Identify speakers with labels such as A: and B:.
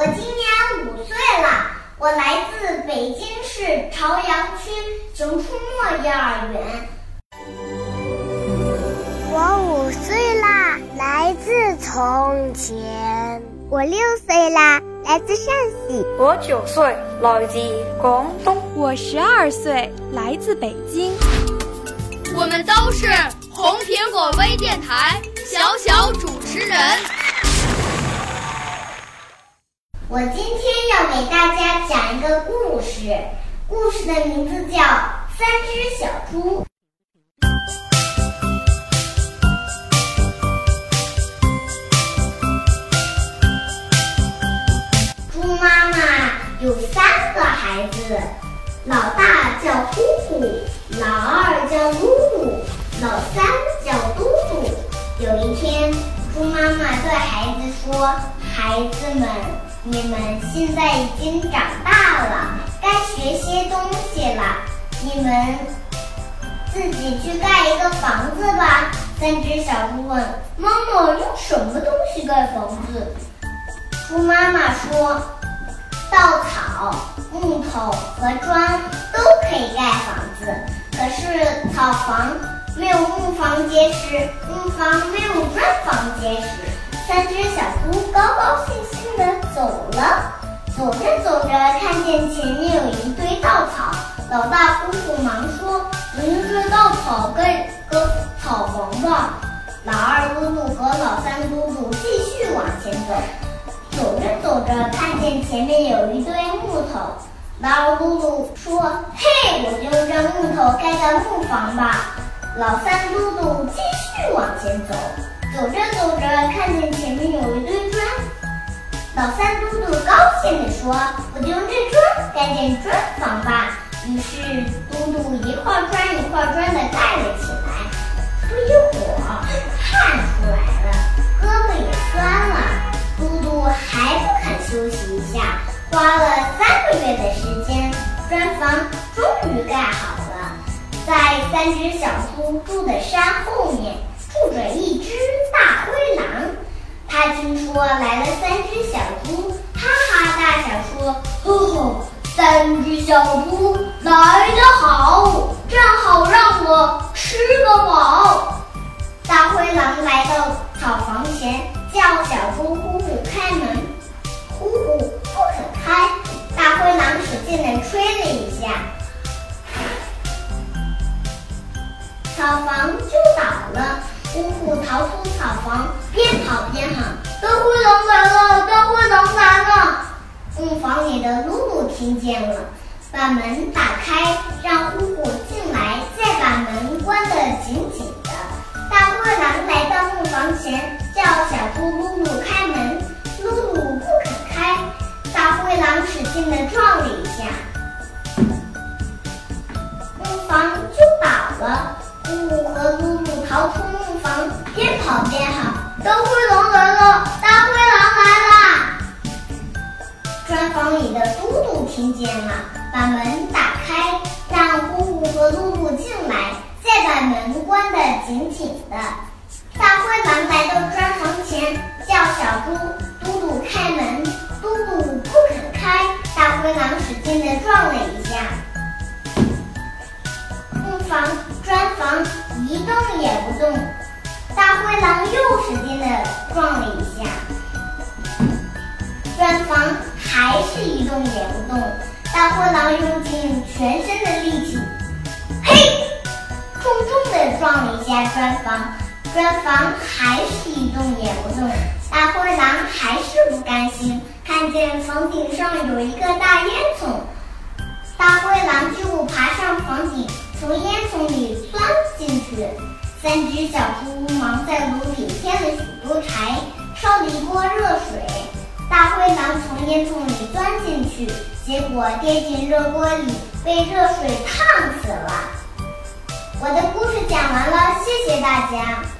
A: 我今年五岁了，我来自北京市朝阳区熊出没幼儿园。
B: 我五岁啦，来自从前。我六岁啦，来自陕西。
C: 我九岁，来自广东。
D: 我十二岁，来自北京。
E: 我们都是红苹果微电台小小主持人。
A: 我今天要给大家讲一个故事，故事的名字叫《三只小猪》。猪妈妈有三个孩子，老大叫呼呼，老二叫噜噜，老三叫嘟嘟。有一天，猪妈妈对孩子说：“孩子们，你们现在已经长大了，该学些东西了。你们自己去盖一个房子吧。”三只小猪问：“妈妈，用什么东西盖房子？”猪妈妈说：“稻草、木头和砖都可以盖房子，可是草房没有木房结实，木房没有砖房结实。”三只小猪高高兴兴地走了，走着走着，看见前面有一堆稻草。老大呼呼忙说：“我用这稻草盖个草房吧。”老二姑姑和老三嘟嘟继续往前走。走着走着，看见前面有一堆木头，老二姑姑说：“嘿，我就用这木头盖个木房吧。”老三嘟嘟继续往前走，走着走着，看见前面有一堆砖，老三嘟嘟高兴地说：“我就用这砖盖建砖房吧。”于是嘟嘟一块砖一块砖的盖了起来。不一会儿，汗出来了，胳膊也酸了。嘟嘟还不肯休息一下，花了三个月的时间，砖房终于盖好了。在三只小猪住的山后面，住着一。他听说来了三只小猪，哈哈大笑说：“呵呵，三只小猪来得好，正好让我吃个饱。”大灰狼来到草房前，叫小猪呼呼开门，呼呼不肯开。大灰狼使劲地吹了一下，草房就倒了。呼呼逃出草房，边跑边喊：“大灰狼来了！大灰狼来了！”木房里的露露听见了，把门打开，让呼呼进来，再把门关得紧紧的。大灰狼来到木房前，叫小猪噜噜开门，噜噜不肯开。大灰狼使劲地撞了一下，木房就倒了。呼呼和噜噜逃出，边跑边喊：“大灰狼来了！大灰狼来了！”砖房里的嘟嘟听见了，把门打开，让呼呼和噜噜进来。再把门关得紧紧的。大灰狼来到砖房前，叫小猪嘟嘟开门，嘟嘟不肯开。大灰狼使劲地撞了一下，木房、砖房一动也不动。大灰狼又使劲地撞了一下，砖房还是一动。也不动。大灰狼用尽全身的力气，嘿，重重地撞了一下砖房，砖房还是一动。也不动。大灰狼还是不甘心，看见房顶上有一个大烟囱，大灰狼就爬上房顶，从烟囱里钻进去。三只小猪忙在炉里添了许多柴，烧了一锅热水。大灰狼从烟囱里钻进去，结果跌进热锅里，被热水烫死了。我的故事讲完了，谢谢大家。